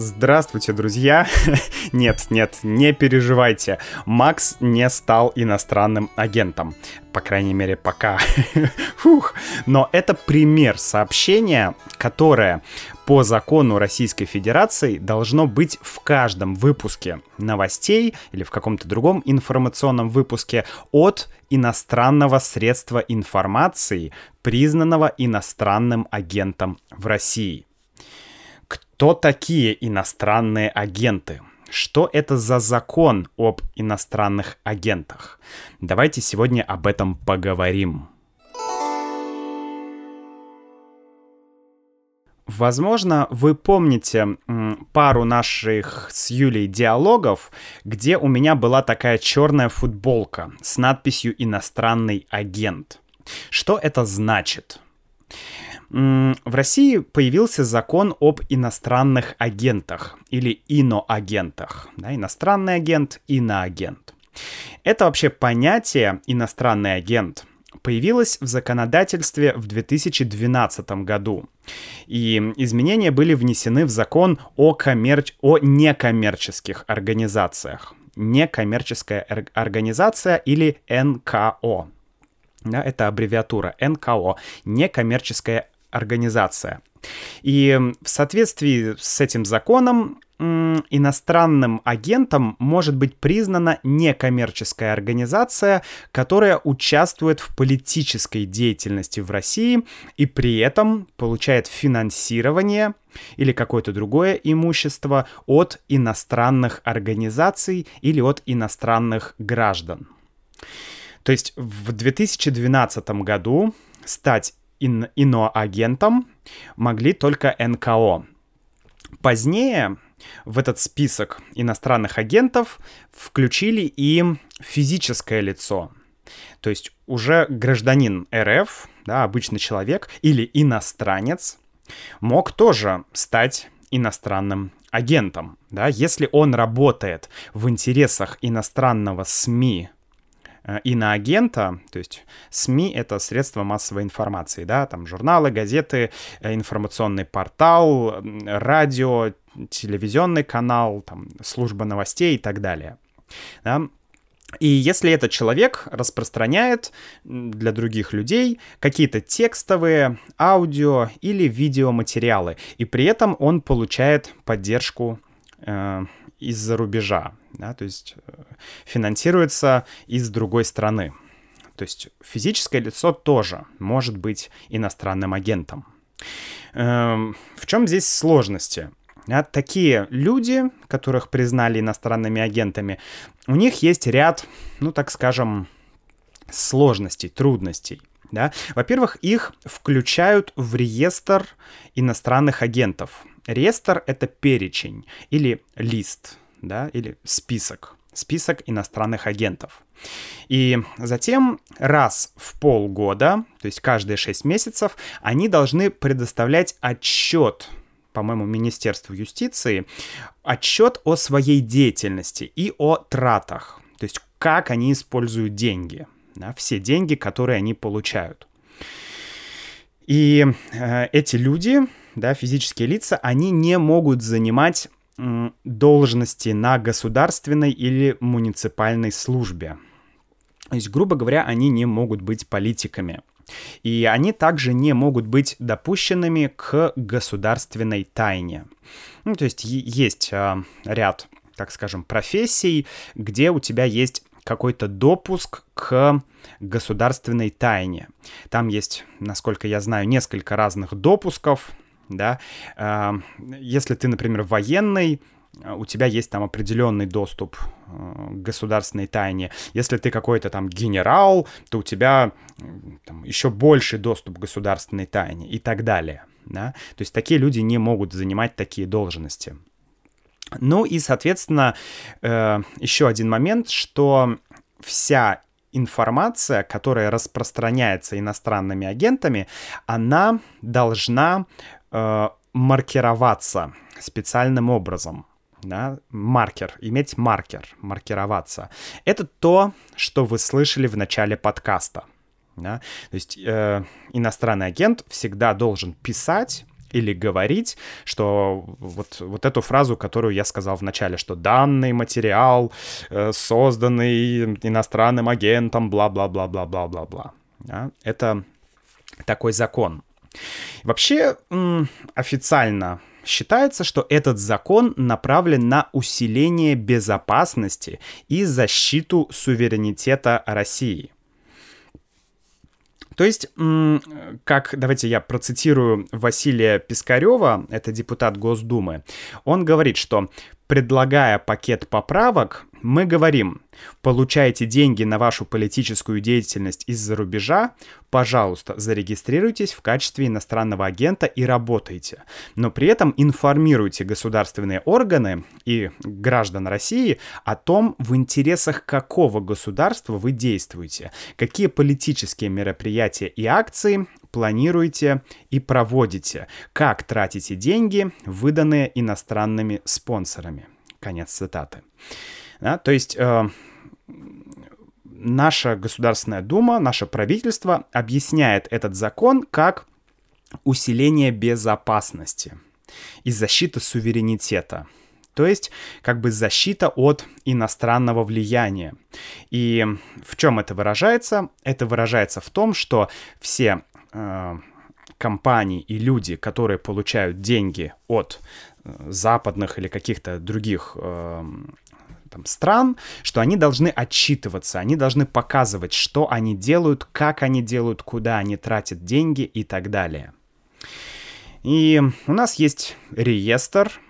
Здравствуйте, друзья! нет, нет, не переживайте. Макс не стал иностранным агентом. По крайней мере, пока. Фух. Но это пример сообщения, которое по закону Российской Федерации должно быть в каждом выпуске новостей или в каком-то другом информационном выпуске от иностранного средства информации, признанного иностранным агентом в России. Кто такие иностранные агенты? Что это за закон об иностранных агентах? Давайте сегодня об этом поговорим. Возможно, вы помните пару наших с Юлей диалогов, где у меня была такая черная футболка с надписью «Иностранный агент». Что это значит? В России появился закон об иностранных агентах или иноагентах. Да, иностранный агент, иноагент. Это вообще понятие «иностранный агент» появилось в законодательстве в 2012 году. И изменения были внесены в закон о, коммерч... о некоммерческих организациях. Некоммерческая организация или НКО. Да, это аббревиатура НКО, некоммерческая организация. И в соответствии с этим законом иностранным агентом может быть признана некоммерческая организация, которая участвует в политической деятельности в России и при этом получает финансирование или какое-то другое имущество от иностранных организаций или от иностранных граждан. То есть в 2012 году стать ин иноагентом могли только НКО. Позднее в этот список иностранных агентов включили и физическое лицо. То есть уже гражданин РФ, да, обычный человек или иностранец мог тоже стать иностранным агентом, да, если он работает в интересах иностранного СМИ иноагента, то есть СМИ — это средства массовой информации, да, там журналы, газеты, э, информационный портал, радио, телевизионный канал, там служба новостей и так далее. Да? И если этот человек распространяет для других людей какие-то текстовые, аудио или видеоматериалы, и при этом он получает поддержку э, из-за рубежа, да, то есть э, финансируется из другой страны. То есть физическое лицо тоже может быть иностранным агентом. Эм, в чем здесь сложности? Такие люди, которых признали иностранными агентами, у них есть ряд, ну так скажем, сложностей, трудностей. Да? Во-первых, их включают в реестр иностранных агентов. Реестр — это перечень или лист, да, или список, список иностранных агентов. И затем раз в полгода, то есть каждые 6 месяцев, они должны предоставлять отчет по-моему, Министерству юстиции, отчет о своей деятельности и о тратах, то есть как они используют деньги, да, все деньги, которые они получают. И э, эти люди, да, физические лица, они не могут занимать должности на государственной или муниципальной службе. То есть, грубо говоря, они не могут быть политиками. И они также не могут быть допущенными к государственной тайне. Ну, то есть есть э, ряд, так скажем, профессий, где у тебя есть какой-то допуск к государственной тайне. Там есть, насколько я знаю, несколько разных допусков, да. Если ты, например, военный, у тебя есть там определенный доступ э, к государственной тайне. Если ты какой-то там генерал, то у тебя там, еще больший доступ к государственной тайне и так далее. Да? То есть такие люди не могут занимать такие должности. Ну и, соответственно, э, еще один момент, что вся информация, которая распространяется иностранными агентами, она должна э, маркироваться специальным образом. Да, маркер, иметь маркер, маркироваться. Это то, что вы слышали в начале подкаста. Да? То есть э, иностранный агент всегда должен писать или говорить, что вот, вот эту фразу, которую я сказал в начале, что данный материал, э, созданный иностранным агентом, бла-бла-бла-бла-бла-бла-бла. Да? Это такой закон. Вообще, официально считается, что этот закон направлен на усиление безопасности и защиту суверенитета России. То есть, как, давайте я процитирую Василия Пискарева, это депутат Госдумы, он говорит, что предлагая пакет поправок, мы говорим, получаете деньги на вашу политическую деятельность из-за рубежа, пожалуйста, зарегистрируйтесь в качестве иностранного агента и работайте. Но при этом информируйте государственные органы и граждан России о том, в интересах какого государства вы действуете, какие политические мероприятия и акции планируете и проводите, как тратите деньги, выданные иностранными спонсорами. Конец цитаты. Да, то есть э, наша Государственная Дума, наше правительство объясняет этот закон как усиление безопасности и защита суверенитета. То есть, как бы защита от иностранного влияния. И в чем это выражается? Это выражается в том, что все э, компании и люди, которые получают деньги от э, западных или каких-то других э, там, стран, что они должны отчитываться, они должны показывать, что они делают, как они делают, куда они тратят деньги и так далее. И у нас есть реестр,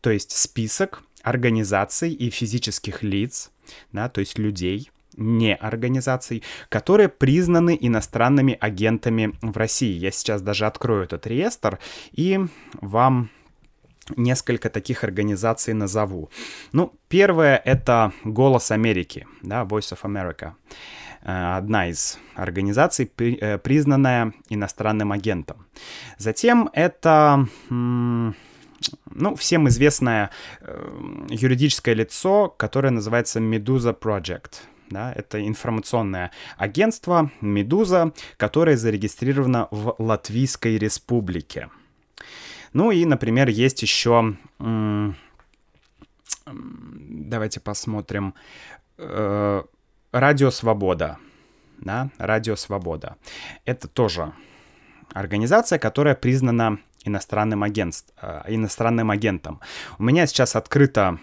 то есть список организаций и физических лиц, да, то есть людей, не организаций, которые признаны иностранными агентами в России. Я сейчас даже открою этот реестр и вам несколько таких организаций назову. Ну, первое — это «Голос Америки», да, Voice of America. Э, одна из организаций, э, признанная иностранным агентом. Затем это ну, всем известное э, юридическое лицо, которое называется Medusa Project. Да, это информационное агентство Медуза, которое зарегистрировано в Латвийской республике. Ну и, например, есть еще... Давайте посмотрим. Э, Радио Свобода. Да, Радио Свобода. Это тоже организация, которая признана иностранным, агентств, э, иностранным агентом. У меня сейчас открыто,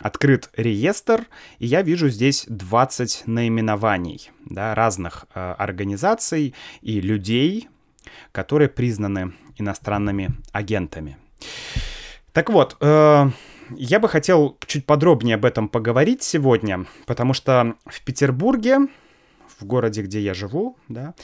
открыт реестр, и я вижу здесь 20 наименований да, разных э, организаций и людей, которые признаны иностранными агентами. Так вот, э, я бы хотел чуть подробнее об этом поговорить сегодня, потому что в Петербурге, в городе, где я живу, да,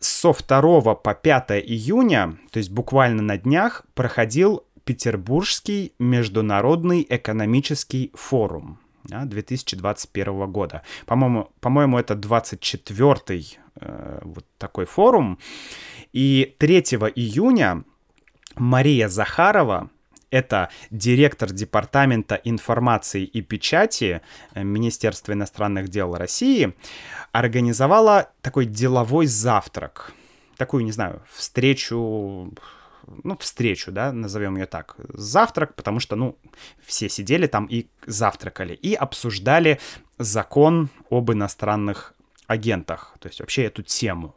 со 2 по 5 июня, то есть буквально на днях, проходил Петербургский международный экономический форум да, 2021 года. По-моему, по-моему, это 24-й э, вот такой форум. И 3 июня Мария Захарова, это директор Департамента информации и печати э, Министерства иностранных дел России, организовала такой деловой завтрак. Такую, не знаю, встречу ну, встречу, да, назовем ее так, завтрак, потому что, ну, все сидели там и завтракали, и обсуждали закон об иностранных агентах, то есть вообще эту тему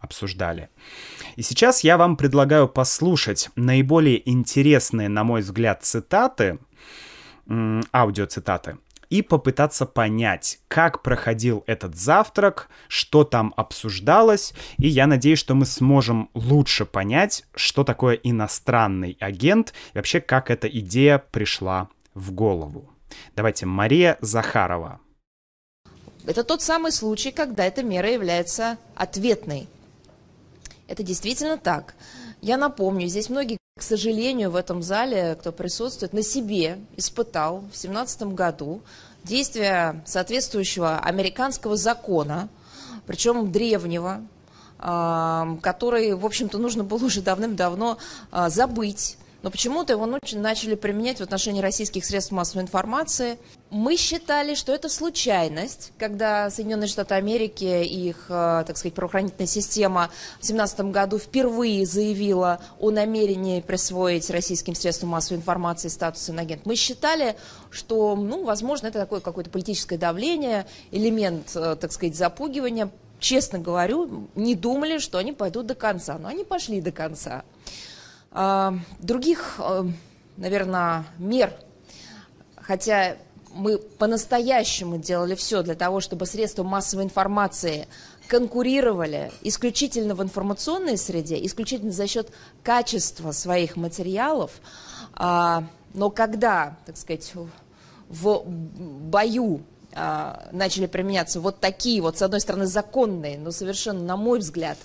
обсуждали. И сейчас я вам предлагаю послушать наиболее интересные, на мой взгляд, цитаты, аудиоцитаты и попытаться понять, как проходил этот завтрак, что там обсуждалось, и я надеюсь, что мы сможем лучше понять, что такое иностранный агент и вообще как эта идея пришла в голову. Давайте, Мария Захарова. Это тот самый случай, когда эта мера является ответной. Это действительно так. Я напомню, здесь многие, к сожалению, в этом зале, кто присутствует, на себе испытал в 2017 году действия соответствующего американского закона, причем древнего, который, в общем-то, нужно было уже давным-давно а, забыть. Но почему-то его начали применять в отношении российских средств массовой информации. Мы считали, что это случайность, когда Соединенные Штаты Америки и их, а, так сказать, правоохранительная система в 2017 году впервые заявила о намерении присвоить российским средствам массовой информации статус инагент. Мы считали, что, ну, возможно, это такое какое-то политическое давление, элемент, а, так сказать, запугивания честно говорю, не думали, что они пойдут до конца. Но они пошли до конца. А, других, э, наверное, мер, хотя мы по-настоящему делали все для того, чтобы средства массовой информации конкурировали исключительно в информационной среде, исключительно за счет качества своих материалов. А, но когда, так сказать, в бою а, начали применяться вот такие вот, с одной стороны, законные, но совершенно, на мой взгляд,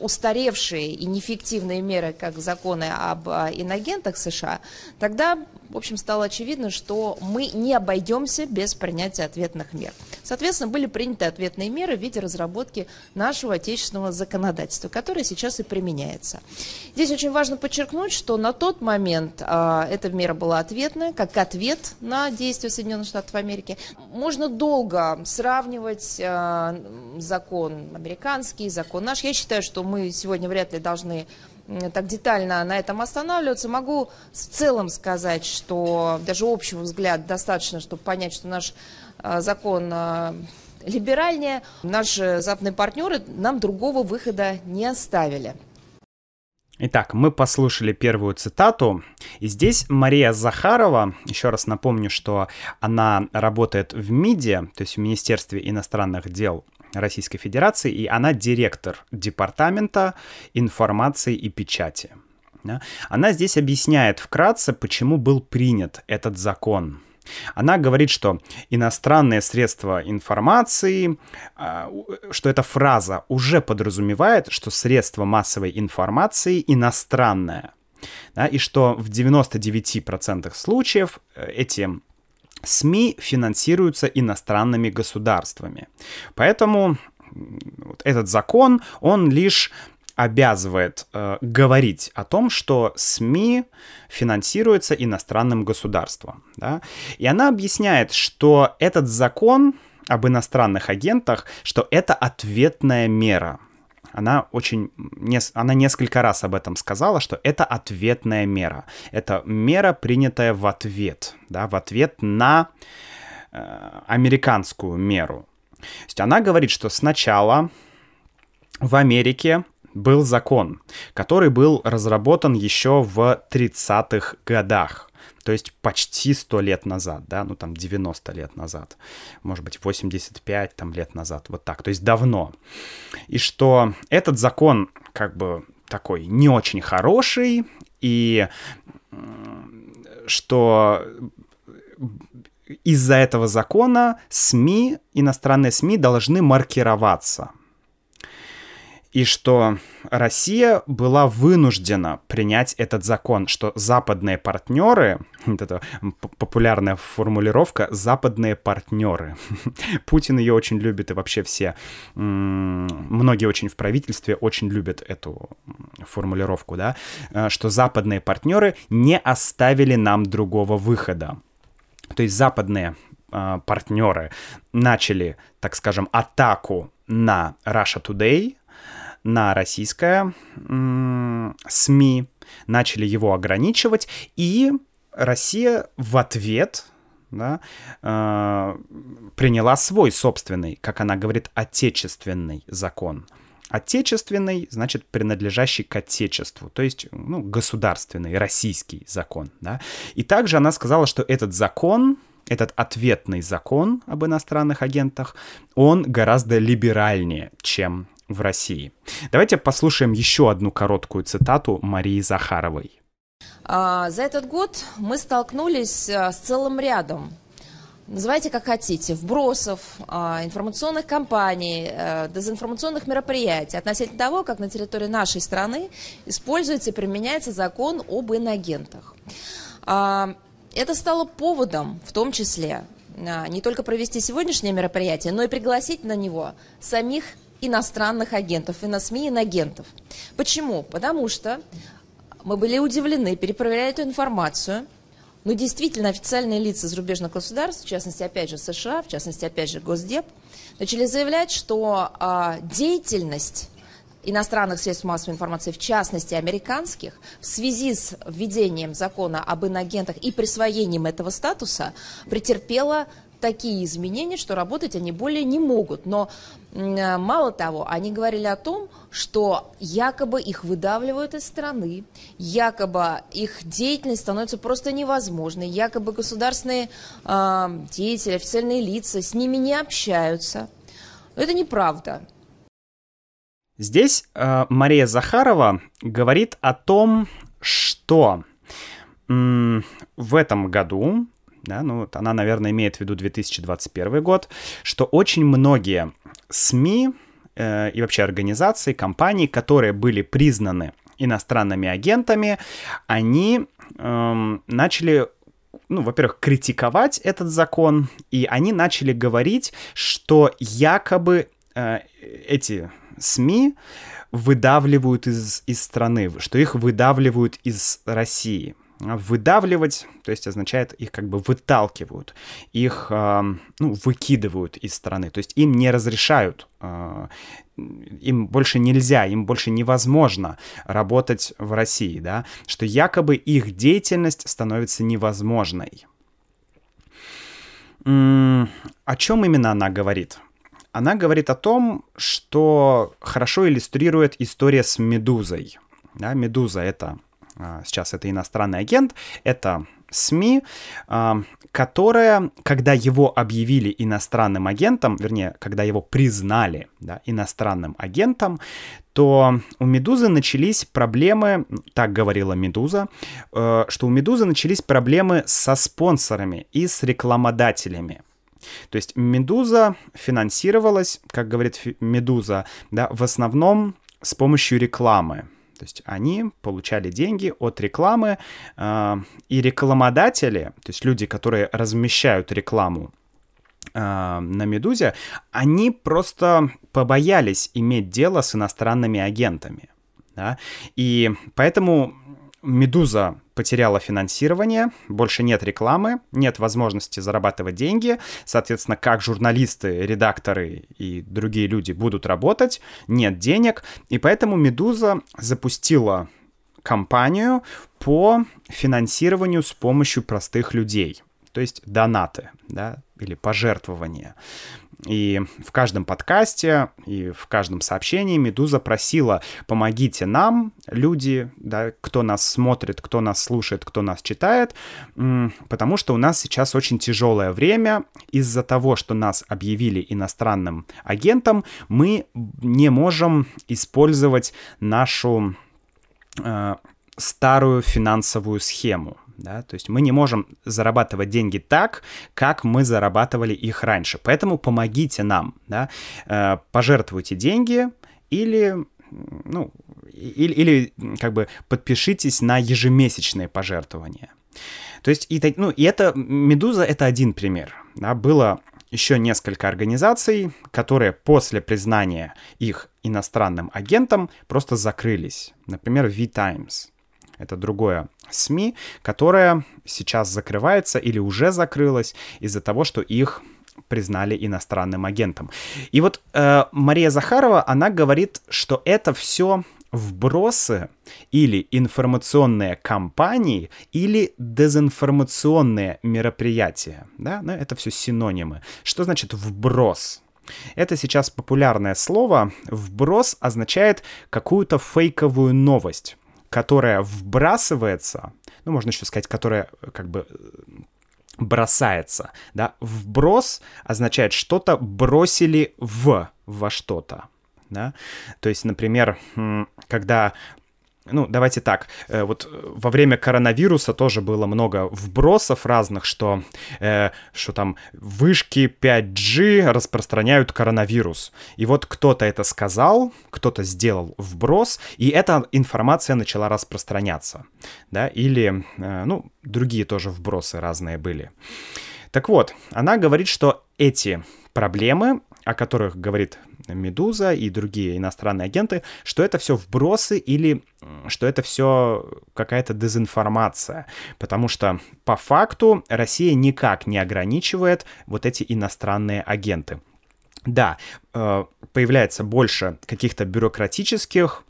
устаревшие и неэффективные меры, как законы об а, инагентах США, тогда в общем, стало очевидно, что мы не обойдемся без принятия ответных мер. Соответственно, были приняты ответные меры в виде разработки нашего отечественного законодательства, которое сейчас и применяется. Здесь очень важно подчеркнуть, что на тот момент э, эта мера была ответная, как ответ на действия Соединенных Штатов Америки. Можно долго сравнивать э, закон американский, закон наш. Я считаю, что мы сегодня вряд ли должны так детально на этом останавливаться. Могу в целом сказать, что даже общего взгляда достаточно, чтобы понять, что наш а, закон а, либеральнее. Наши западные партнеры нам другого выхода не оставили. Итак, мы послушали первую цитату, и здесь Мария Захарова, еще раз напомню, что она работает в МИДе, то есть в Министерстве иностранных дел Российской Федерации, и она директор Департамента информации и печати. Она здесь объясняет вкратце, почему был принят этот закон. Она говорит, что иностранные средства информации, а, что эта фраза уже подразумевает, что средство массовой информации иностранное. Да, и что в 99% случаев э, эти СМИ финансируются иностранными государствами. Поэтому вот этот закон, он лишь обязывает э, говорить о том, что СМИ финансируются иностранным государством. Да? И она объясняет, что этот закон об иностранных агентах, что это ответная мера она очень, она несколько раз об этом сказала, что это ответная мера. Это мера, принятая в ответ, да, в ответ на э, американскую меру. То есть она говорит, что сначала в Америке был закон, который был разработан еще в 30-х годах то есть почти 100 лет назад, да, ну там 90 лет назад, может быть 85 там лет назад, вот так, то есть давно. И что этот закон как бы такой не очень хороший, и что из-за этого закона СМИ, иностранные СМИ должны маркироваться и что Россия была вынуждена принять этот закон, что западные партнеры, вот эта популярная формулировка, западные партнеры. Путин ее очень любит, и вообще все, многие очень в правительстве очень любят эту формулировку, да, э, что западные партнеры не оставили нам другого выхода. То есть западные э, партнеры начали, так скажем, атаку на Russia Today, на российское СМИ, начали его ограничивать, и Россия в ответ да, э, приняла свой собственный, как она говорит, отечественный закон. Отечественный, значит, принадлежащий к отечеству, то есть ну, государственный, российский закон. Да? И также она сказала, что этот закон, этот ответный закон об иностранных агентах, он гораздо либеральнее, чем в России. Давайте послушаем еще одну короткую цитату Марии Захаровой. А, за этот год мы столкнулись а, с целым рядом называйте как хотите, вбросов, а, информационных кампаний, дезинформационных мероприятий относительно того, как на территории нашей страны используется и применяется закон об инагентах. это стало поводом, в том числе, а, не только провести сегодняшнее мероприятие, но и пригласить на него самих иностранных агентов, иносми-инагентов. Почему? Потому что мы были удивлены, перепроверяя эту информацию, но действительно официальные лица зарубежных государств, в частности, опять же, США, в частности, опять же, Госдеп, начали заявлять, что а, деятельность иностранных средств массовой информации, в частности американских, в связи с введением закона об инагентах и присвоением этого статуса претерпела такие изменения, что работать они более не могут. Но мало того, они говорили о том, что якобы их выдавливают из страны, якобы их деятельность становится просто невозможной, якобы государственные э, деятели, официальные лица с ними не общаются. Но это неправда. Здесь э, Мария Захарова говорит о том, что в этом году, да, ну вот она, наверное, имеет в виду 2021 год, что очень многие СМИ э, и вообще организации, компании, которые были признаны иностранными агентами, они э, начали ну, во-первых, критиковать этот закон, и они начали говорить, что якобы э, эти СМИ выдавливают из, из страны, что их выдавливают из России. Выдавливать, то есть означает их как бы выталкивают, их ну, выкидывают из страны, то есть им не разрешают, э, им больше нельзя, им больше невозможно работать в России, да, что якобы их деятельность становится невозможной. О чем именно она говорит? она говорит о том, что хорошо иллюстрирует история с Медузой. Да, Медуза это а, сейчас это иностранный агент, это СМИ, а, которая, когда его объявили иностранным агентом, вернее, когда его признали да, иностранным агентом, то у Медузы начались проблемы, так говорила Медуза, э, что у Медузы начались проблемы со спонсорами и с рекламодателями. То есть Медуза финансировалась, как говорит Медуза, да, в основном с помощью рекламы. То есть они получали деньги от рекламы, э, и рекламодатели, то есть люди, которые размещают рекламу э, на Медузе, они просто побоялись иметь дело с иностранными агентами. Да? И поэтому Медуза потеряла финансирование, больше нет рекламы, нет возможности зарабатывать деньги, соответственно, как журналисты, редакторы и другие люди будут работать, нет денег, и поэтому Медуза запустила кампанию по финансированию с помощью простых людей, то есть донаты, да, или пожертвования. И в каждом подкасте и в каждом сообщении Медуза просила, помогите нам, люди, да, кто нас смотрит, кто нас слушает, кто нас читает, потому что у нас сейчас очень тяжелое время. Из-за того, что нас объявили иностранным агентом, мы не можем использовать нашу э, старую финансовую схему да, то есть мы не можем зарабатывать деньги так, как мы зарабатывали их раньше, поэтому помогите нам, да, э, пожертвуйте деньги или, ну, или, или как бы подпишитесь на ежемесячные пожертвования. То есть, и, ну, и это, Медуза — это один пример, да, было еще несколько организаций, которые после признания их иностранным агентом просто закрылись. Например, V-Times. Это другое СМИ, которая сейчас закрывается или уже закрылась из-за того, что их признали иностранным агентом. И вот э, Мария Захарова, она говорит, что это все вбросы или информационные кампании или дезинформационные мероприятия. Да? Но это все синонимы. Что значит вброс? Это сейчас популярное слово. Вброс означает какую-то фейковую новость которая вбрасывается, ну, можно еще сказать, которая э, как бы э, бросается, да, вброс означает что-то бросили в во что-то, да, то есть, например, когда ну, давайте так, э, вот во время коронавируса тоже было много вбросов разных, что, э, что там вышки 5G распространяют коронавирус. И вот кто-то это сказал, кто-то сделал вброс, и эта информация начала распространяться, да, или, э, ну, другие тоже вбросы разные были. Так вот, она говорит, что эти проблемы, о которых говорит Медуза и другие иностранные агенты, что это все вбросы или что это все какая-то дезинформация. Потому что по факту Россия никак не ограничивает вот эти иностранные агенты. Да, э, появляется больше каких-то бюрократических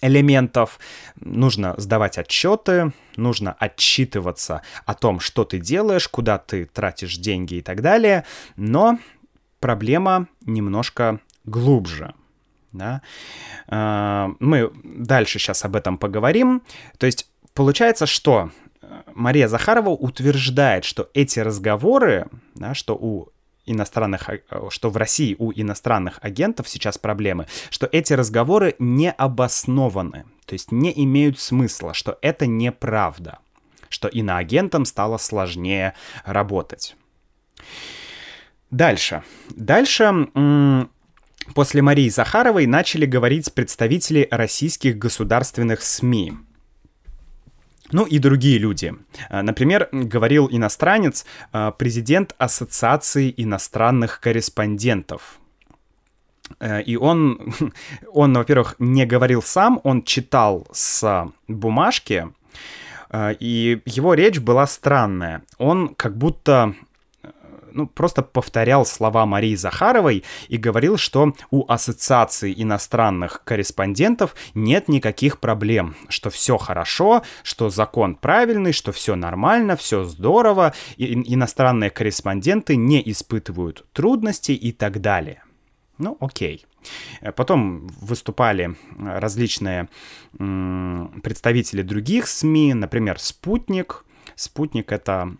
элементов, нужно сдавать отчеты, нужно отчитываться о том, что ты делаешь, куда ты тратишь деньги и так далее, но проблема немножко глубже. Да? А, мы дальше сейчас об этом поговорим. То есть получается, что э, Мария Захарова утверждает, что эти разговоры, да, что у иностранных, э, что в России у иностранных агентов сейчас проблемы, что эти разговоры не обоснованы, то есть не имеют смысла, что это неправда, что иноагентам стало сложнее работать. Дальше. Дальше после Марии Захаровой начали говорить представители российских государственных СМИ. Ну и другие люди. А, например, говорил иностранец, а, президент Ассоциации иностранных корреспондентов. Э, и он, он, во-первых, не говорил сам, он читал с бумажки, и его речь была странная. Он как будто ну, просто повторял слова Марии Захаровой и говорил, что у Ассоциации иностранных корреспондентов нет никаких проблем, что все хорошо, что закон правильный, что все нормально, все здорово, и иностранные корреспонденты не испытывают трудностей и так далее. Ну, окей. Потом выступали различные представители других СМИ, например, «Спутник». «Спутник» — это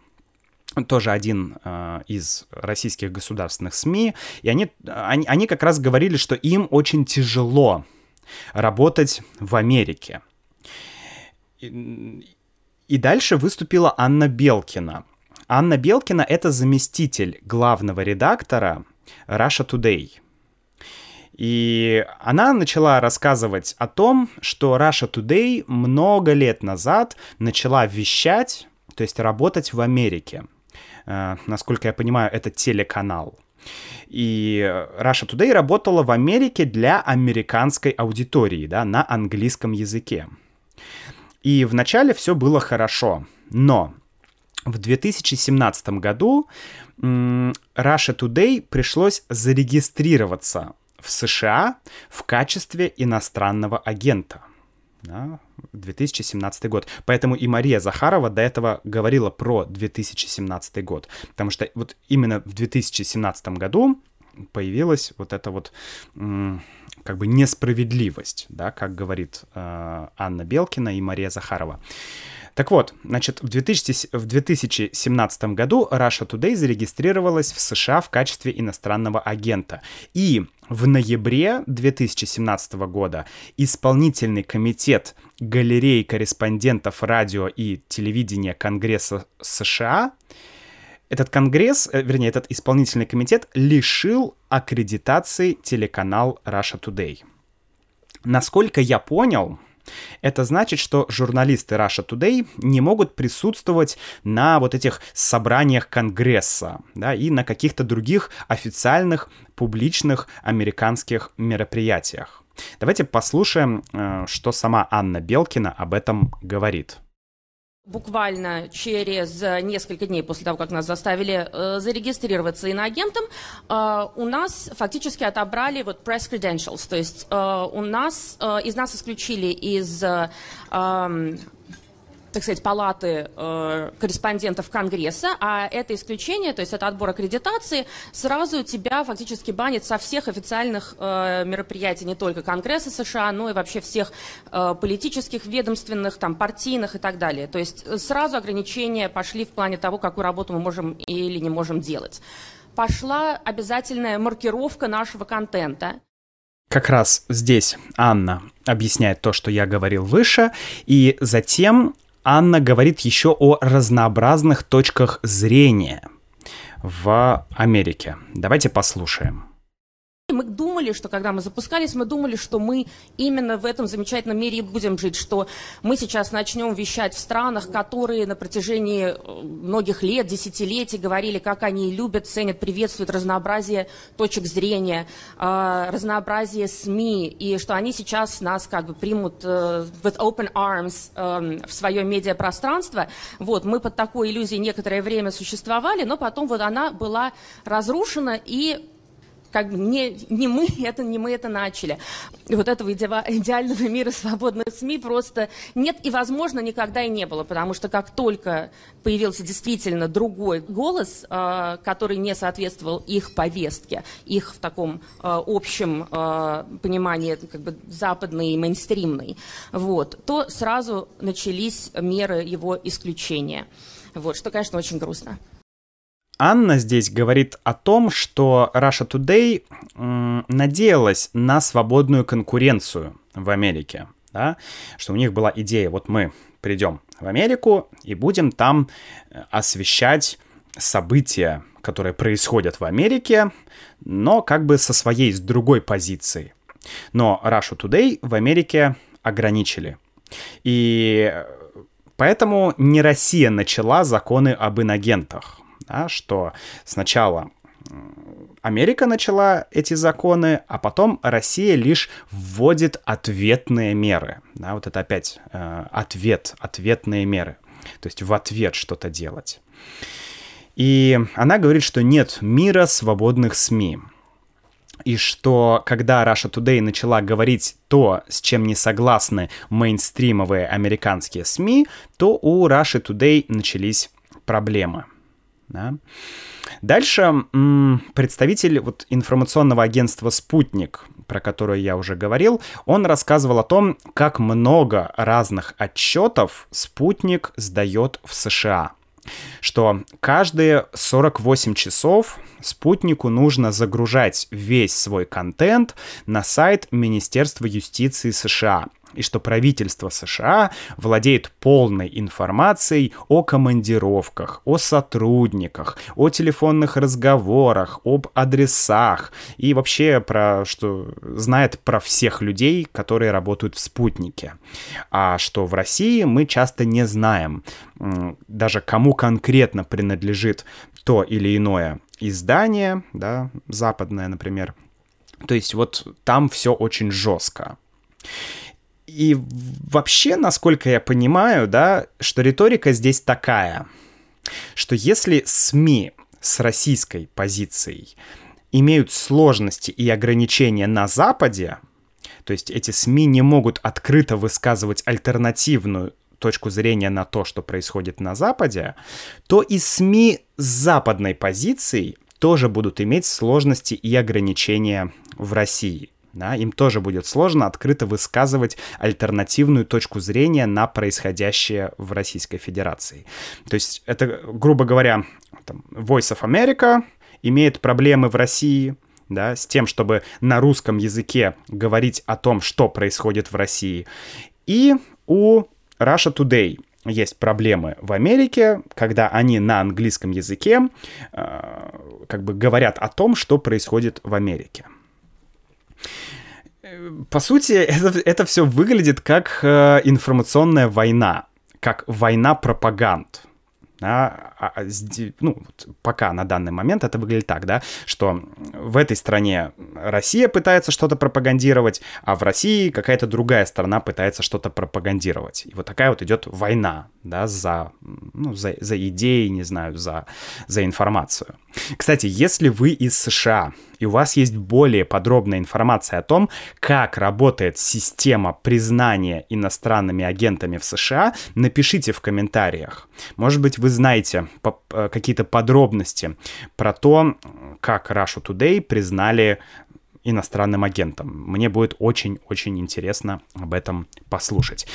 тоже один э, из российских государственных СМИ, и они, они, они как раз говорили, что им очень тяжело работать в Америке. И, и дальше выступила Анна Белкина. Анна Белкина — это заместитель главного редактора Russia Today. И она начала рассказывать о том, что Russia Today много лет назад начала вещать, то есть работать в Америке — насколько я понимаю, это телеканал. И Russia Today работала в Америке для американской аудитории, да, на английском языке. И вначале все было хорошо, но в 2017 году Russia Today пришлось зарегистрироваться в США в качестве иностранного агента – да, 2017 год. Поэтому и Мария Захарова до этого говорила про 2017 год. Потому что вот именно в 2017 году появилась вот эта вот как бы несправедливость, да, как говорит э, Анна Белкина и Мария Захарова. Так вот, значит, в, 2000, в 2017 году Russia Today зарегистрировалась в США в качестве иностранного агента. И в ноябре 2017 года исполнительный комитет галерей корреспондентов радио и телевидения Конгресса США этот конгресс, э, вернее, этот исполнительный комитет лишил аккредитации телеканал Russia Today. Насколько я понял, это значит, что журналисты Russia Today не могут присутствовать на вот этих собраниях Конгресса, да, и на каких-то других официальных публичных американских мероприятиях. Давайте послушаем, э, что сама Анна Белкина об этом говорит. Буквально через несколько дней после того, как нас заставили э, зарегистрироваться иноагентом, э, у нас фактически отобрали вот press credentials, то есть э, у нас, э, из нас исключили из э, так сказать, палаты э, корреспондентов Конгресса, а это исключение, то есть это отбор аккредитации, сразу тебя фактически банит со всех официальных э, мероприятий, не только Конгресса США, но и вообще всех э, политических, ведомственных, там, партийных и так далее. То есть э, сразу ограничения пошли в плане того, какую работу мы можем или не можем делать. Пошла обязательная маркировка нашего контента. как раз здесь Анна объясняет то, что я говорил выше, и затем Анна говорит еще о разнообразных точках зрения в Америке. Давайте послушаем. Мы думали, что когда мы запускались, мы думали, что мы именно в этом замечательном мире и будем жить, что мы сейчас начнем вещать в странах, которые на протяжении э, многих лет, десятилетий говорили, как они любят, ценят, приветствуют разнообразие точек зрения, э, разнообразие СМИ, и что они сейчас нас как бы примут э, with open arms в свое медиапространство. Вот, мы под такой иллюзией некоторое время существовали, но потом вот она была разрушена, и как бы не, не мы это, не мы это начали. Вот этого идеального мира свободных СМИ просто нет и, возможно, никогда и не было, потому что как только появился действительно другой голос, э, который не соответствовал их повестке, их в таком э, общем э, понимании, как бы западный и мейнстримный, вот, то сразу начались меры его исключения. Вот, что, конечно, очень грустно. Анна здесь говорит о том, что Russia Today надеялась на свободную конкуренцию в Америке, да? что у них была идея, вот мы придем в Америку и будем там э, освещать события, которые происходят в Америке, но как бы со своей, с другой позиции. Но Russia Today в Америке ограничили. И поэтому не Россия начала законы об инагентах да, что сначала Америка начала эти законы, а потом Россия лишь вводит ответные меры. Да, вот это опять э, ответ, ответные меры. То есть в ответ что-то делать. И она говорит, что нет мира свободных СМИ. И что когда Russia Today начала говорить то, с чем не согласны мейнстримовые американские СМИ, то у Russia Today начались проблемы. Да? Дальше представитель вот информационного агентства «Спутник», про которое я уже говорил, он рассказывал о том, как много разных отчетов «Спутник» сдает в США что каждые 48 часов спутнику нужно загружать весь свой контент на сайт Министерства юстиции США и что правительство США владеет полной информацией о командировках, о сотрудниках, о телефонных разговорах, об адресах и вообще про что знает про всех людей, которые работают в спутнике. А что в России мы часто не знаем даже кому конкретно принадлежит то или иное издание, да, западное, например. То есть вот там все очень жестко. И вообще, насколько я понимаю, да, что риторика здесь такая, что если СМИ с российской позицией имеют сложности и ограничения на Западе, то есть эти СМИ не могут открыто высказывать альтернативную точку зрения на то, что происходит на Западе, то и СМИ с западной позицией тоже будут иметь сложности и ограничения в России да, им тоже будет сложно открыто высказывать альтернативную точку зрения на происходящее в Российской Федерации. То есть это, грубо говоря, там, Voice of America имеет проблемы в России, да, с тем, чтобы на русском языке говорить о том, что происходит в России. И у Russia Today есть проблемы в Америке, когда они на английском языке э, как бы говорят о том, что происходит в Америке по сути, это, это все выглядит как э, информационная война, как война пропаганд. Да, а, а, ну, пока на данный момент это выглядит так, да, что в этой стране Россия пытается что-то пропагандировать, а в России какая-то другая страна пытается что-то пропагандировать. И вот такая вот идет война, да, за, ну, за, за идеи, не знаю, за, за информацию. Кстати, если вы из США, и у вас есть более подробная информация о том, как работает система признания иностранными агентами в США, напишите в комментариях. Может быть, вы знаете э, какие-то подробности про то, как Russia Today признали иностранным агентом. Мне будет очень-очень интересно об этом послушать.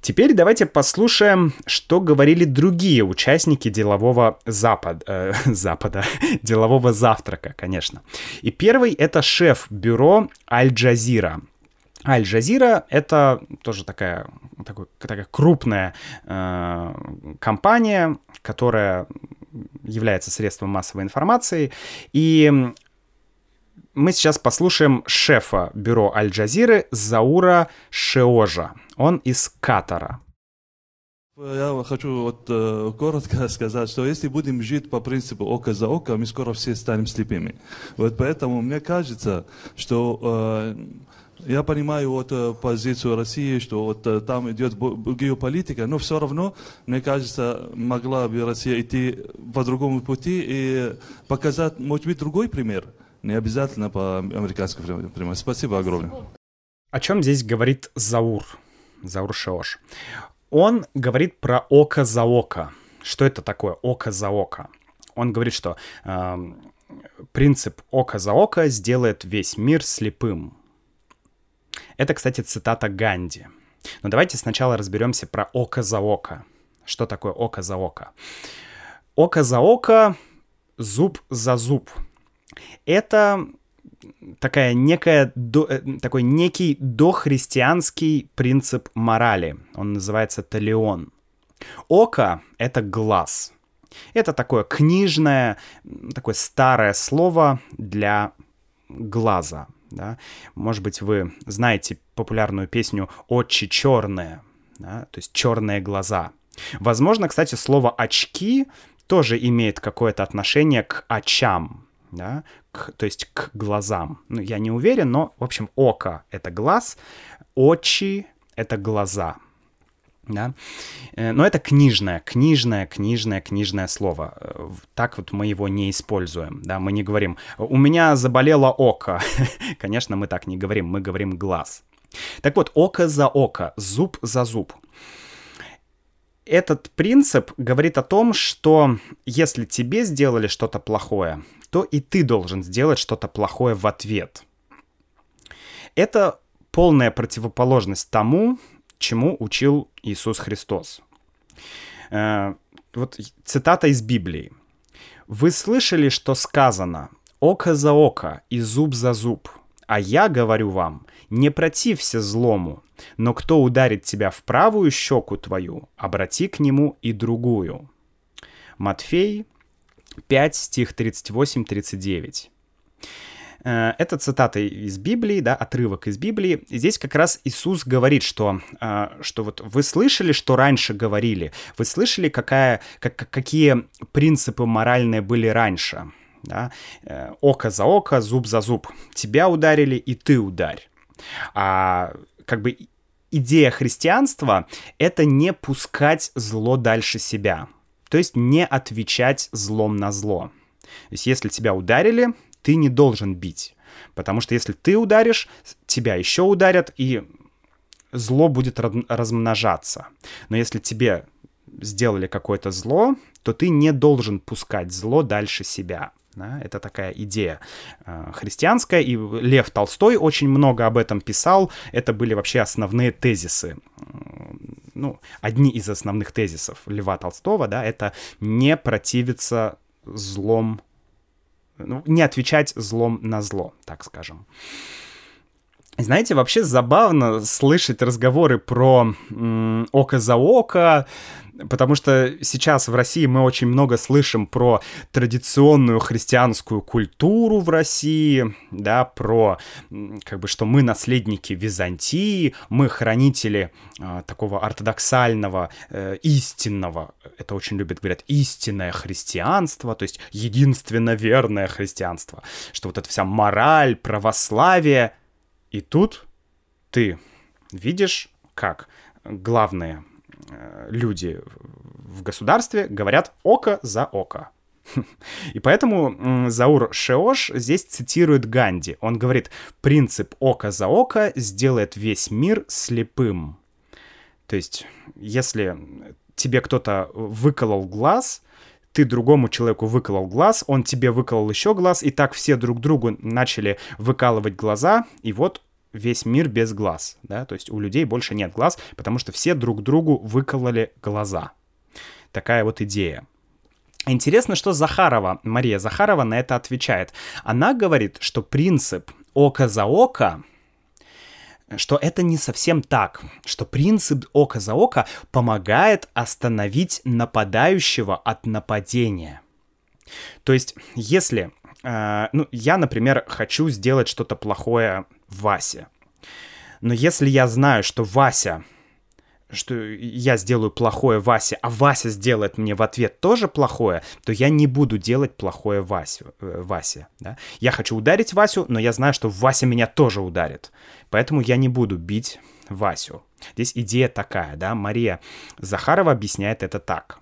Теперь давайте послушаем, что говорили другие участники делового запад, э, запада, делового завтрака, конечно. И первый это шеф бюро Аль-Джазира. Аль-Джазира — это тоже такая, такой, такая крупная э, компания, которая является средством массовой информации. И мы сейчас послушаем шефа бюро Аль-Джазиры Заура Шеожа. Он из Катара. Я хочу вот э, коротко сказать, что если будем жить по принципу око за око, мы скоро все станем слепыми. Вот поэтому мне кажется, что э, я понимаю вот э, позицию России, что вот э, там идет геополитика, но все равно, мне кажется, могла бы Россия идти по другому пути и показать, может быть, другой пример. Не обязательно по американскому примеру. Спасибо огромное. О чем здесь говорит Заур? Заур Шеош. Он говорит про око за око. Что это такое око за око? Он говорит, что э, принцип око за око сделает весь мир слепым. Это, кстати, цитата Ганди. Но давайте сначала разберемся про око за око. Что такое око за око? Око за око, зуб за зуб. Это такая некая, до, э, такой некий дохристианский принцип морали. Он называется талион. Око — это глаз. Это такое книжное, такое старое слово для глаза. Да? Может быть, вы знаете популярную песню «Очи черные», да? то есть черные глаза. Возможно, кстати, слово «очки» тоже имеет какое-то отношение к очам, да? к, то есть к глазам. Ну, я не уверен, но, в общем, око — это глаз, очи — это глаза да. Э, но это книжное, книжное, книжное, книжное слово. Э, так вот мы его не используем, да, мы не говорим «у меня заболело око». Конечно, мы так не говорим, мы говорим «глаз». Так вот, око за око, зуб за зуб. Этот принцип говорит о том, что если тебе сделали что-то плохое, то и ты должен сделать что-то плохое в ответ. Это полная противоположность тому, чему учил Иисус Христос. Э, вот цитата из Библии. «Вы слышали, что сказано, око за око и зуб за зуб, а я говорю вам, не протився злому, но кто ударит тебя в правую щеку твою, обрати к нему и другую». Матфей 5, стих 38-39. Э, это цитата из Библии, да, отрывок из Библии. здесь как раз Иисус говорит, что, э, что вот вы слышали, что раньше говорили, вы слышали, какая, как, какие принципы моральные были раньше. Да? Э, око за око, зуб за зуб. Тебя ударили, и ты ударь. А как бы идея христианства — это не пускать зло дальше себя. То есть не отвечать злом на зло. То есть если тебя ударили, ты не должен бить. Потому что если ты ударишь, тебя еще ударят, и зло будет размножаться. Но если тебе сделали какое-то зло, то ты не должен пускать зло дальше себя. Да? Это такая идея э, христианская, и Лев Толстой очень много об этом писал. Это были вообще основные тезисы. Ну, одни из основных тезисов Льва Толстого, да, это не противиться злом ну, не отвечать злом на зло, так скажем. Знаете, вообще забавно слышать разговоры про око за око, потому что сейчас в России мы очень много слышим про традиционную христианскую культуру в России, да, про как бы что мы наследники Византии, мы хранители э, такого ортодоксального, э, истинного, это очень любят говорят, истинное христианство, то есть единственно верное христианство, что вот эта вся мораль, православие, и тут ты видишь, как главные Э, люди в государстве говорят око за око. И поэтому Заур Шеош здесь цитирует Ганди. Он говорит, принцип око за око сделает весь мир слепым. То есть, если тебе кто-то выколол глаз, ты другому человеку выколол глаз, он тебе выколол еще глаз, и так все друг другу начали выкалывать глаза, и вот весь мир без глаз, да, то есть у людей больше нет глаз, потому что все друг другу выкололи глаза. Такая вот идея. Интересно, что Захарова, Мария Захарова на это отвечает. Она говорит, что принцип око за око, что это не совсем так, что принцип око за око помогает остановить нападающего от нападения. То есть, если, э, ну, я, например, хочу сделать что-то плохое Васе, но если я знаю, что Вася что я сделаю плохое Васе, а Вася сделает мне в ответ тоже плохое, то я не буду делать плохое Васю, э, Васе. Да? Я хочу ударить Васю, но я знаю, что Вася меня тоже ударит. Поэтому я не буду бить Васю. Здесь идея такая, да, Мария Захарова объясняет это так.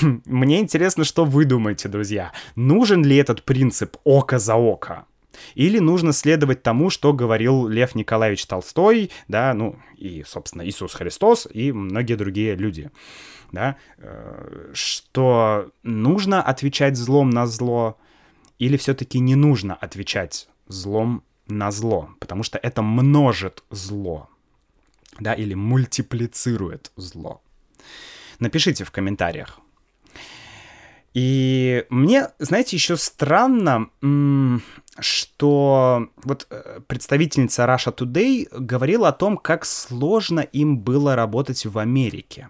Мне интересно, что вы думаете, друзья. Нужен ли этот принцип око за око? Или нужно следовать тому, что говорил Лев Николаевич Толстой, да, ну и, собственно, Иисус Христос и многие другие люди, да, э, что нужно отвечать злом на зло, или все-таки не нужно отвечать злом на зло, потому что это множит зло, да, или мультиплицирует зло. Напишите в комментариях. И мне, знаете, еще странно, что вот э, представительница Russia Today говорила о том, как сложно им было работать в Америке.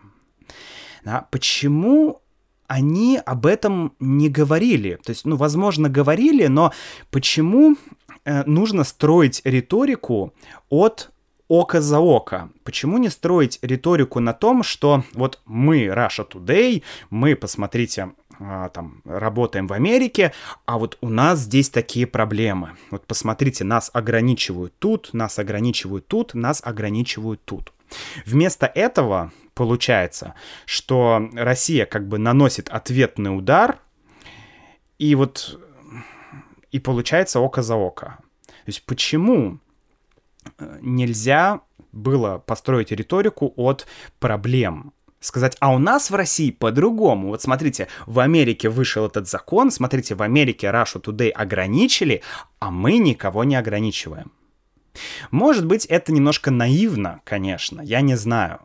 Да, почему они об этом не говорили? То есть, ну, возможно, говорили, но почему э, нужно строить риторику от око за око. Почему не строить риторику на том, что вот мы Russia Today, мы, посмотрите, а, там, работаем в Америке, а вот у нас здесь такие проблемы. Вот посмотрите, нас ограничивают тут, нас ограничивают тут, нас ограничивают тут. Вместо этого получается, что Россия как бы наносит ответный удар, и вот и получается око за око. То есть почему нельзя было построить риторику от проблем, сказать, а у нас в России по-другому. Вот смотрите, в Америке вышел этот закон, смотрите, в Америке Russia Today ограничили, а мы никого не ограничиваем. Может быть, это немножко наивно, конечно, я не знаю.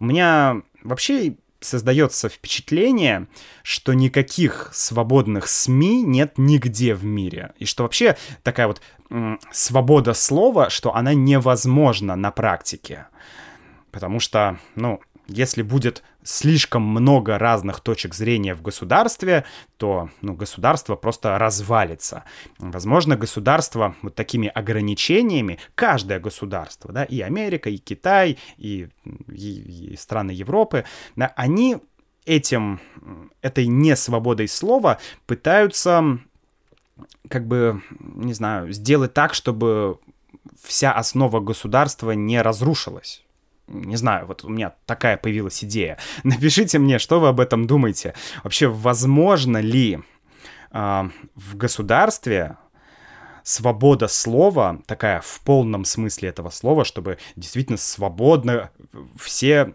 У меня вообще создается впечатление, что никаких свободных СМИ нет нигде в мире. И что вообще такая вот свобода слова, что она невозможна на практике. Потому что, ну, если будет слишком много разных точек зрения в государстве, то ну, государство просто развалится. Возможно, государство вот такими ограничениями, каждое государство, да, и Америка, и Китай, и, и, и страны Европы, да, они этим, этой несвободой слова пытаются как бы, не знаю, сделать так, чтобы вся основа государства не разрушилась не знаю, вот у меня такая появилась идея. Напишите мне, что вы об этом думаете. Вообще, возможно ли э, в государстве свобода слова, такая в полном смысле этого слова, чтобы действительно свободно все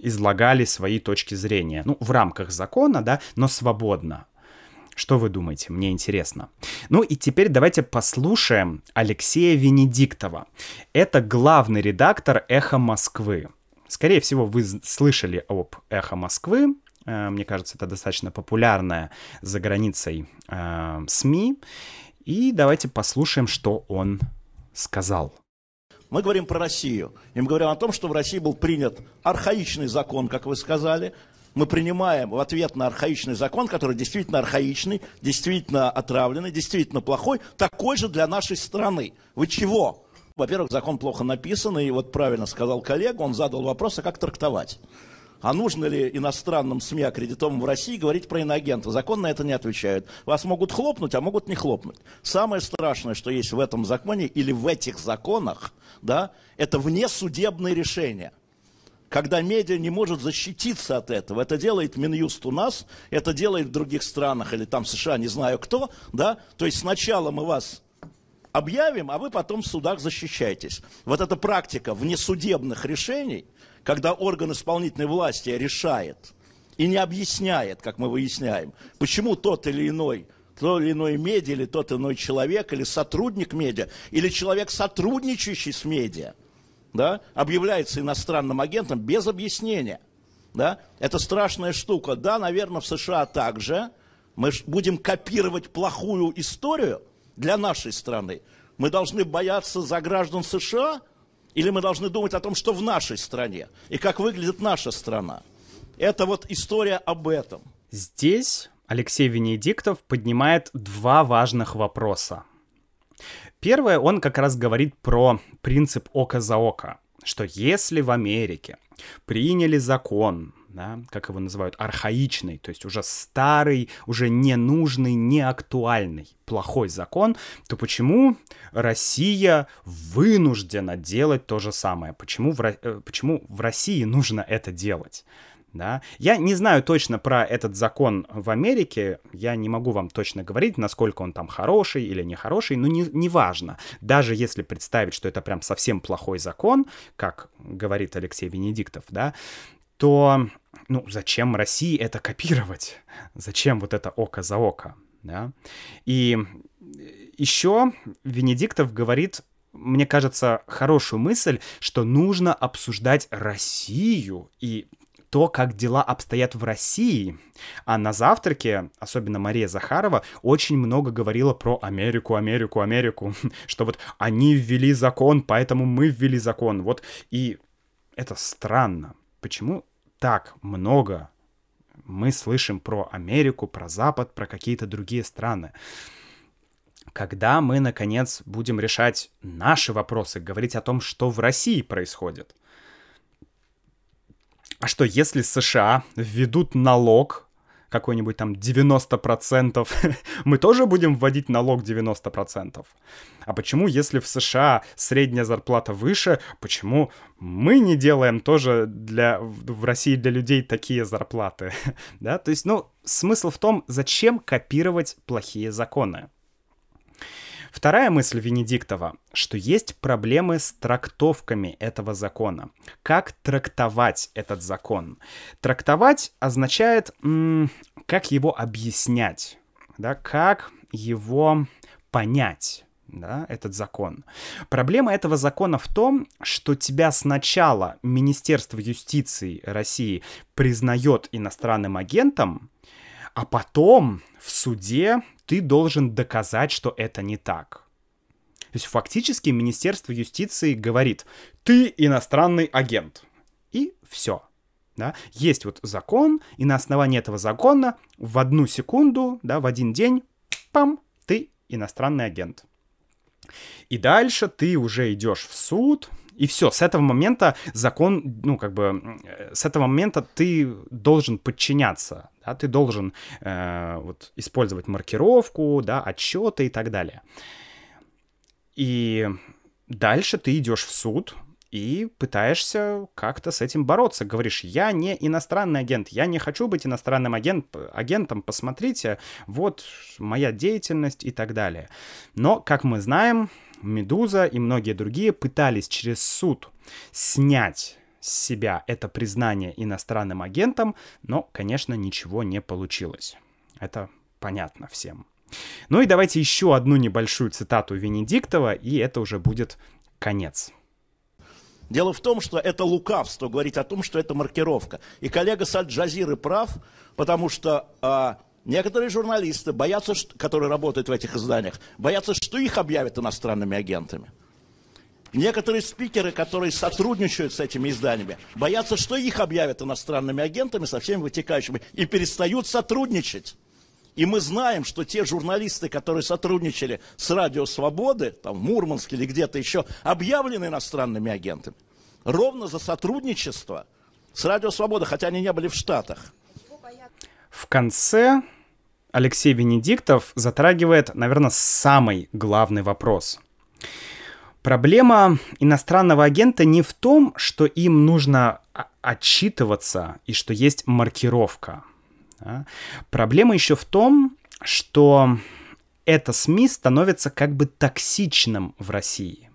излагали свои точки зрения. Ну, в рамках закона, да, но свободно. Что вы думаете? Мне интересно. Ну и теперь давайте послушаем Алексея Венедиктова. Это главный редактор «Эхо Москвы». Скорее всего, вы слышали об «Эхо Москвы». Э, мне кажется, это достаточно популярная за границей э, СМИ. И давайте послушаем, что он сказал. Мы говорим про Россию. И мы говорим о том, что в России был принят архаичный закон, как вы сказали, мы принимаем в ответ на архаичный закон, который действительно архаичный, действительно отравленный, действительно плохой, такой же для нашей страны. Вы чего? Во-первых, закон плохо написан, и вот правильно сказал коллега, он задал вопрос, а как трактовать? А нужно ли иностранным СМИ, аккредитованным в России, говорить про иноагентов? Закон на это не отвечает. Вас могут хлопнуть, а могут не хлопнуть. Самое страшное, что есть в этом законе или в этих законах, да, это внесудебные решения когда медиа не может защититься от этого. Это делает Минюст у нас, это делает в других странах, или там США, не знаю кто, да. То есть сначала мы вас объявим, а вы потом в судах защищаетесь. Вот эта практика внесудебных решений, когда орган исполнительной власти решает, и не объясняет, как мы выясняем, почему тот или иной то или иной медиа, или тот или иной человек, или сотрудник медиа, или человек, сотрудничающий с медиа, да, объявляется иностранным агентом без объяснения. Да? Это страшная штука. Да, наверное, в США также. Мы будем копировать плохую историю для нашей страны. Мы должны бояться за граждан США, или мы должны думать о том, что в нашей стране, и как выглядит наша страна. Это вот история об этом. Здесь Алексей Венедиктов поднимает два важных вопроса. Первое, он как раз говорит про принцип око за око, что если в Америке приняли закон, да, как его называют, архаичный, то есть уже старый, уже ненужный, неактуальный, плохой закон, то почему Россия вынуждена делать то же самое? Почему в, э, почему в России нужно это делать? Да. Я не знаю точно про этот закон в Америке, я не могу вам точно говорить, насколько он там хороший или нехороший, но не, не важно. Даже если представить, что это прям совсем плохой закон, как говорит Алексей Венедиктов, да, то, ну, зачем России это копировать? Зачем вот это око за око, да? И еще Венедиктов говорит мне кажется, хорошую мысль, что нужно обсуждать Россию и то, как дела обстоят в России. А на завтраке, особенно Мария Захарова, очень много говорила про Америку, Америку, Америку, что вот они ввели закон, поэтому мы ввели закон. Вот и это странно. Почему так много мы слышим про Америку, про Запад, про какие-то другие страны? Когда мы, наконец, будем решать наши вопросы, говорить о том, что в России происходит – а что, если США введут налог какой-нибудь там 90%, мы тоже будем вводить налог 90%? А почему, если в США средняя зарплата выше, почему мы не делаем тоже для, в России для людей такие зарплаты? да, то есть, ну, смысл в том, зачем копировать плохие законы? Вторая мысль Венедиктова, что есть проблемы с трактовками этого закона. Как трактовать этот закон? Трактовать означает, как его объяснять, да, как его понять да, этот закон. Проблема этого закона в том, что тебя сначала Министерство юстиции России признает иностранным агентом, а потом в суде ты должен доказать, что это не так. То есть фактически Министерство юстиции говорит, ты иностранный агент. И все. Да? Есть вот закон, и на основании этого закона в одну секунду, да, в один день, пам, ты иностранный агент. И дальше ты уже идешь в суд, и все, с этого момента закон, ну, как бы, с этого момента ты должен подчиняться, да, ты должен э, вот, использовать маркировку, да, отчеты и так далее. И дальше ты идешь в суд, и пытаешься как-то с этим бороться. Говоришь, я не иностранный агент, я не хочу быть иностранным агент, агентом, посмотрите, вот моя деятельность и так далее. Но, как мы знаем, Медуза и многие другие пытались через суд снять себя это признание иностранным агентом, но, конечно, ничего не получилось. Это понятно всем. Ну и давайте еще одну небольшую цитату Венедиктова, и это уже будет конец. Дело в том, что это лукавство говорить о том, что это маркировка. И коллега с прав, потому что а, некоторые журналисты боятся, что, которые работают в этих изданиях, боятся, что их объявят иностранными агентами. Некоторые спикеры, которые сотрудничают с этими изданиями, боятся, что их объявят иностранными агентами со всеми вытекающими и перестают сотрудничать. И мы знаем, что те журналисты, которые сотрудничали с Радио Свободы, там в Мурманске или где-то еще, объявлены иностранными агентами. Ровно за сотрудничество с Радио Свобода, хотя они не были в Штатах. В конце Алексей Венедиктов затрагивает, наверное, самый главный вопрос. Проблема иностранного агента не в том, что им нужно отчитываться и что есть маркировка – да? Проблема еще в том, что это СМИ становится как бы токсичным в России.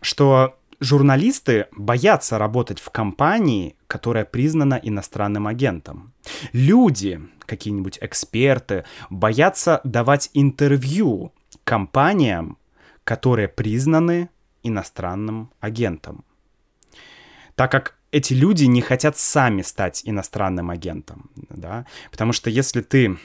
Что журналисты боятся работать в компании, которая признана иностранным агентом. Люди, какие-нибудь эксперты, боятся давать интервью компаниям, которые признаны иностранным агентом. Так как эти люди не хотят сами стать иностранным агентом, да, потому что если ты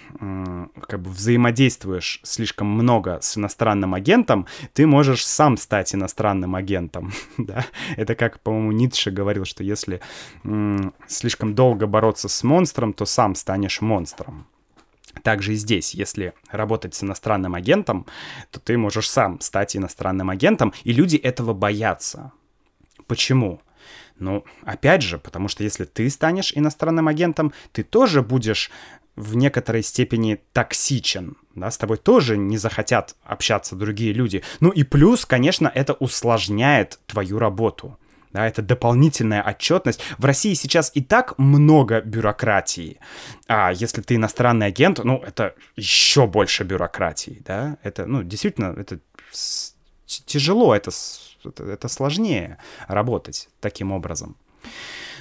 как бы взаимодействуешь слишком много с иностранным агентом, ты можешь сам стать иностранным агентом, да, это как, по-моему, Ницше говорил, что если слишком долго бороться с монстром, то сам станешь монстром. Также и здесь, если работать с иностранным агентом, то ты можешь сам стать иностранным агентом, и люди этого боятся. Почему? Ну, опять же, потому что если ты станешь иностранным агентом, ты тоже будешь в некоторой степени токсичен, да, с тобой тоже не захотят общаться другие люди. Ну и плюс, конечно, это усложняет твою работу. Да, это дополнительная отчетность. В России сейчас и так много бюрократии. А если ты иностранный агент, ну, это еще больше бюрократии, да. Это, ну, действительно, это тяжело, это это, сложнее работать таким образом.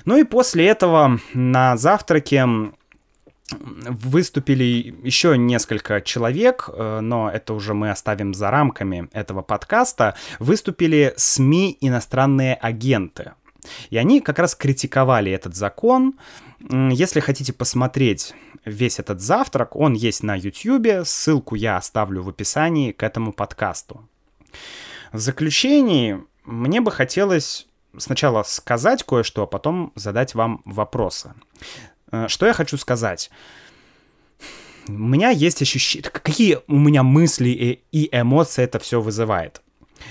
Ну и после этого на завтраке выступили еще несколько человек, э, но это уже мы оставим за рамками этого подкаста, выступили СМИ иностранные агенты. И они как раз критиковали этот закон. Если хотите посмотреть весь этот завтрак, он есть на YouTube, ссылку я оставлю в описании к этому подкасту. В заключении мне бы хотелось сначала сказать кое-что, а потом задать вам вопросы. Э, что я хочу сказать? У меня есть ощущение... Какие у меня мысли и эмоции это все вызывает?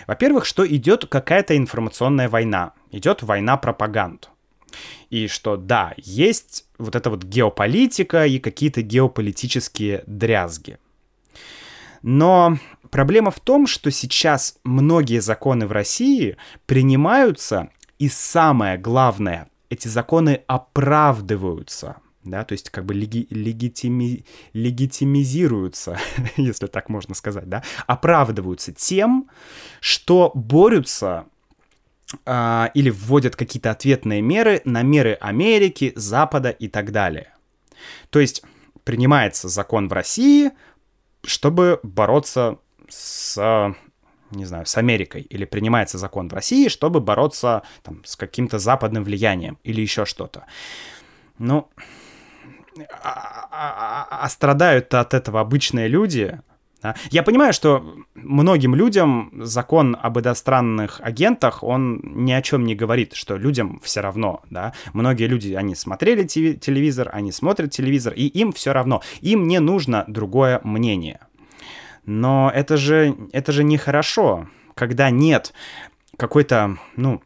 Во-первых, что идет какая-то информационная война. Идет война пропаганд. И что, да, есть вот эта вот геополитика и какие-то геополитические дрязги. Но проблема в том, что сейчас многие законы в России принимаются, и самое главное, эти законы оправдываются. Да, то есть как бы леги, легитими, легитимизируются, если так можно сказать, да, оправдываются тем, что борются э, или вводят какие-то ответные меры на меры Америки, Запада и так далее. То есть принимается закон в России, чтобы бороться с не знаю, с Америкой, или принимается закон в России, чтобы бороться там, с каким-то западным влиянием или еще что-то. Ну, а, а, а, а страдают от этого обычные люди. Да? Я понимаю, что многим людям закон об иностранных агентах, он ни о чем не говорит, что людям все равно, да. Многие люди, они смотрели телевизор, они смотрят телевизор, и им все равно. Им не нужно другое мнение. Но это же, это же нехорошо, когда нет какой-то, ну,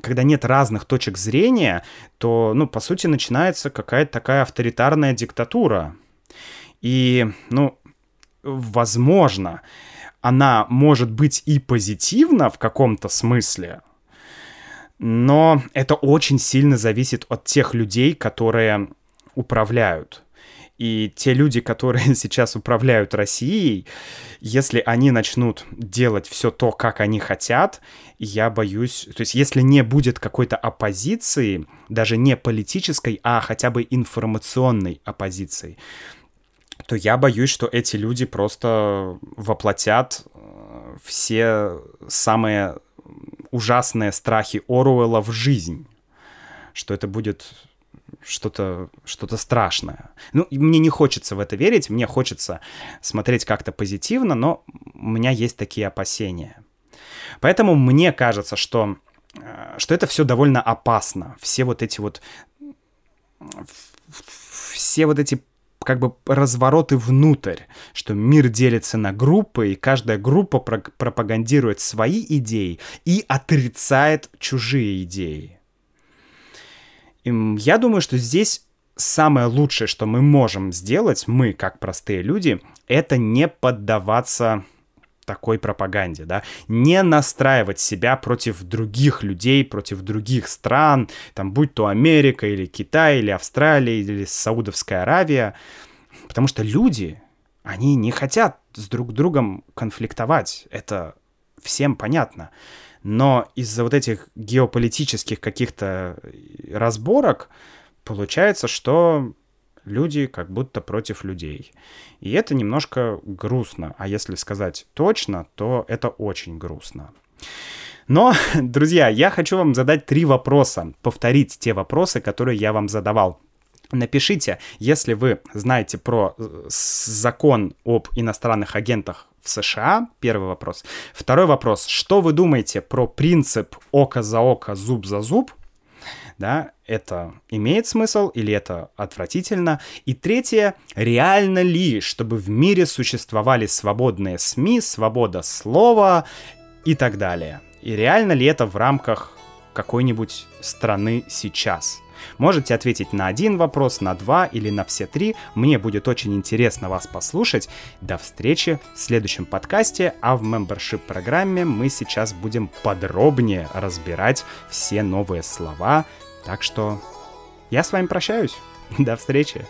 когда нет разных точек зрения, то, ну, по сути, начинается какая-то такая авторитарная диктатура. И, ну, возможно, она может быть и позитивна в каком-то смысле, но это очень сильно зависит от тех людей, которые управляют. И те люди, которые сейчас управляют Россией, если они начнут делать все то, как они хотят, я боюсь, то есть если не будет какой-то оппозиции, даже не политической, а хотя бы информационной оппозиции, то я боюсь, что эти люди просто воплотят э, все самые ужасные страхи Оруэлла в жизнь. Что это будет что-то что страшное. Ну, мне не хочется в это верить, мне хочется смотреть как-то позитивно, но у меня есть такие опасения. Поэтому мне кажется, что, э, что это все довольно опасно. Все вот эти вот... Все вот эти как бы развороты внутрь, что мир делится на группы, и каждая группа пропагандирует свои идеи и отрицает чужие идеи. Я думаю, что здесь самое лучшее, что мы можем сделать, мы, как простые люди, это не поддаваться такой пропаганде, да, не настраивать себя против других людей, против других стран, там, будь то Америка или Китай, или Австралия, или Саудовская Аравия, потому что люди, они не хотят с друг другом конфликтовать, это всем понятно. Но из-за вот этих геополитических каких-то разборок получается, что люди как будто против людей. И это немножко грустно. А если сказать точно, то это очень грустно. Но, друзья, я хочу вам задать три вопроса, повторить те вопросы, которые я вам задавал. Напишите, если вы знаете про э, закон об иностранных агентах в США, первый вопрос. Второй вопрос, что вы думаете про принцип око за око, зуб за зуб? Да, это имеет смысл или это отвратительно? И третье, реально ли, чтобы в мире существовали свободные СМИ, свобода слова и так далее? И реально ли это в рамках какой-нибудь страны сейчас? Можете ответить на один вопрос, на два или на все три. Мне будет очень интересно вас послушать. До встречи в следующем подкасте, а в membership программе мы сейчас будем подробнее разбирать все новые слова. Так что я с вами прощаюсь. До встречи.